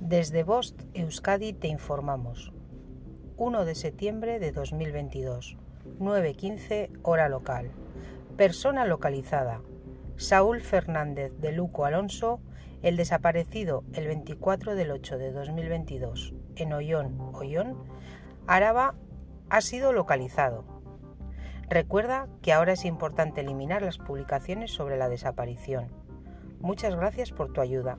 Desde Bost Euskadi te informamos. 1 de septiembre de 2022, 9.15 hora local. Persona localizada. Saúl Fernández de Luco Alonso, el desaparecido el 24 del 8 de 2022 en Ollón, Ollón, Araba, ha sido localizado. Recuerda que ahora es importante eliminar las publicaciones sobre la desaparición. Muchas gracias por tu ayuda.